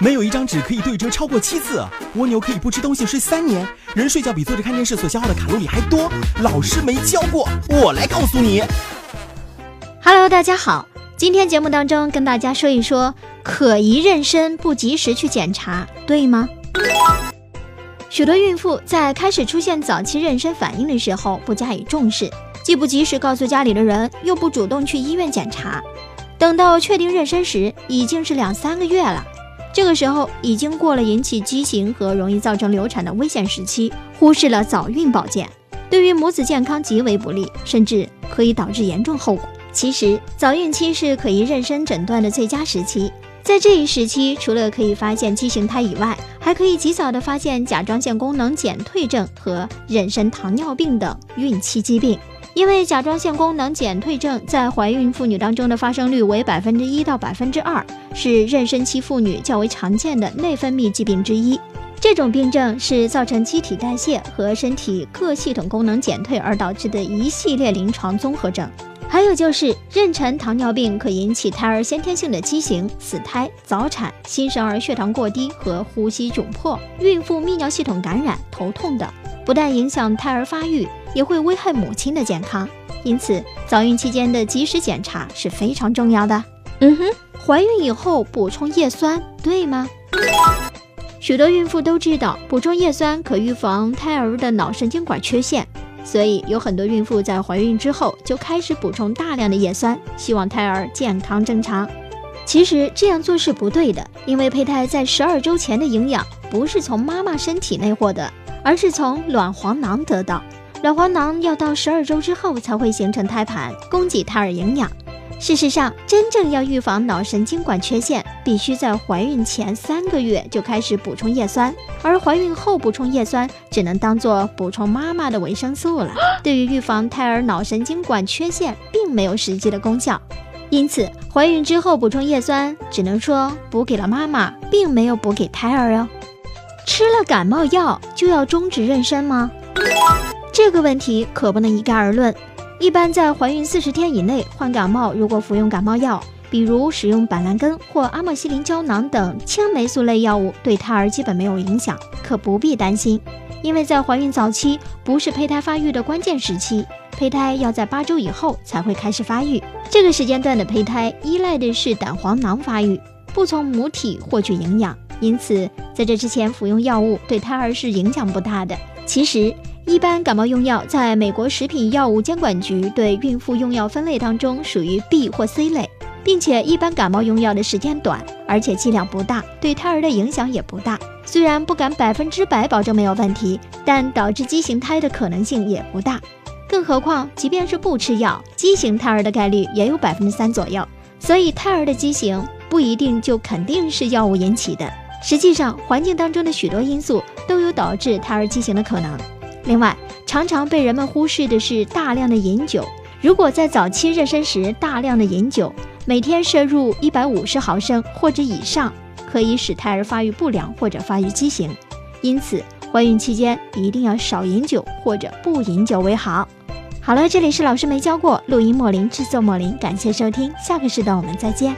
没有一张纸可以对折超过七次，蜗牛可以不吃东西睡三年，人睡觉比坐着看电视所消耗的卡路里还多。老师没教过，我来告诉你。Hello，大家好，今天节目当中跟大家说一说，可疑妊娠不及时去检查，对吗？许多孕妇在开始出现早期妊娠反应的时候不加以重视，既不及时告诉家里的人，又不主动去医院检查，等到确定妊娠时，已经是两三个月了。这个时候已经过了引起畸形和容易造成流产的危险时期，忽视了早孕保健，对于母子健康极为不利，甚至可以导致严重后果。其实，早孕期是可疑妊娠诊断的最佳时期，在这一时期，除了可以发现畸形胎以外，还可以及早的发现甲状腺功能减退症和妊娠糖尿病等孕期疾病。因为甲状腺功能减退症在怀孕妇女当中的发生率为百分之一到百分之二，是妊娠期妇女较为常见的内分泌疾病之一。这种病症是造成机体代谢和身体各系统功能减退而导致的一系列临床综合症。还有就是妊娠糖尿病可引起胎儿先天性的畸形、死胎、早产、新生儿血糖过低和呼吸窘迫、孕妇泌尿系统感染、头痛等，不但影响胎儿发育。也会危害母亲的健康，因此早孕期间的及时检查是非常重要的。嗯哼，怀孕以后补充叶酸对吗？许多孕妇都知道补充叶酸可预防胎儿的脑神经管缺陷，所以有很多孕妇在怀孕之后就开始补充大量的叶酸，希望胎儿健康正常。其实这样做是不对的，因为胚胎在十二周前的营养不是从妈妈身体内获得，而是从卵黄囊得到。卵黄囊要到十二周之后才会形成胎盘，供给胎儿营养。事实上，真正要预防脑神经管缺陷，必须在怀孕前三个月就开始补充叶酸，而怀孕后补充叶酸只能当做补充妈妈的维生素了，对于预防胎儿脑神经管缺陷并没有实际的功效。因此，怀孕之后补充叶酸，只能说补给了妈妈，并没有补给胎儿哦。吃了感冒药就要终止妊娠吗？这个问题可不能一概而论。一般在怀孕四十天以内患感冒，如果服用感冒药，比如使用板蓝根或阿莫西林胶囊等青霉素类药物，对胎儿基本没有影响，可不必担心。因为在怀孕早期不是胚胎发育的关键时期，胚胎要在八周以后才会开始发育。这个时间段的胚胎依赖的是胆黄囊发育，不从母体获取营养，因此在这之前服用药物对胎儿是影响不大的。其实。一般感冒用药在美国食品药物监管局对孕妇用药分类当中属于 B 或 C 类，并且一般感冒用药的时间短，而且剂量不大，对胎儿的影响也不大。虽然不敢百分之百保证没有问题，但导致畸形胎的可能性也不大。更何况，即便是不吃药，畸形胎儿的概率也有百分之三左右。所以，胎儿的畸形不一定就肯定是药物引起的。实际上，环境当中的许多因素都有导致胎儿畸形的可能。另外，常常被人们忽视的是大量的饮酒。如果在早期妊娠时大量的饮酒，每天摄入一百五十毫升或者以上，可以使胎儿发育不良或者发育畸形。因此，怀孕期间一定要少饮酒或者不饮酒为好。好了，这里是老师没教过，录音莫林制作莫林，感谢收听，下个时段我们再见。